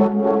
Thank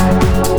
I Bye.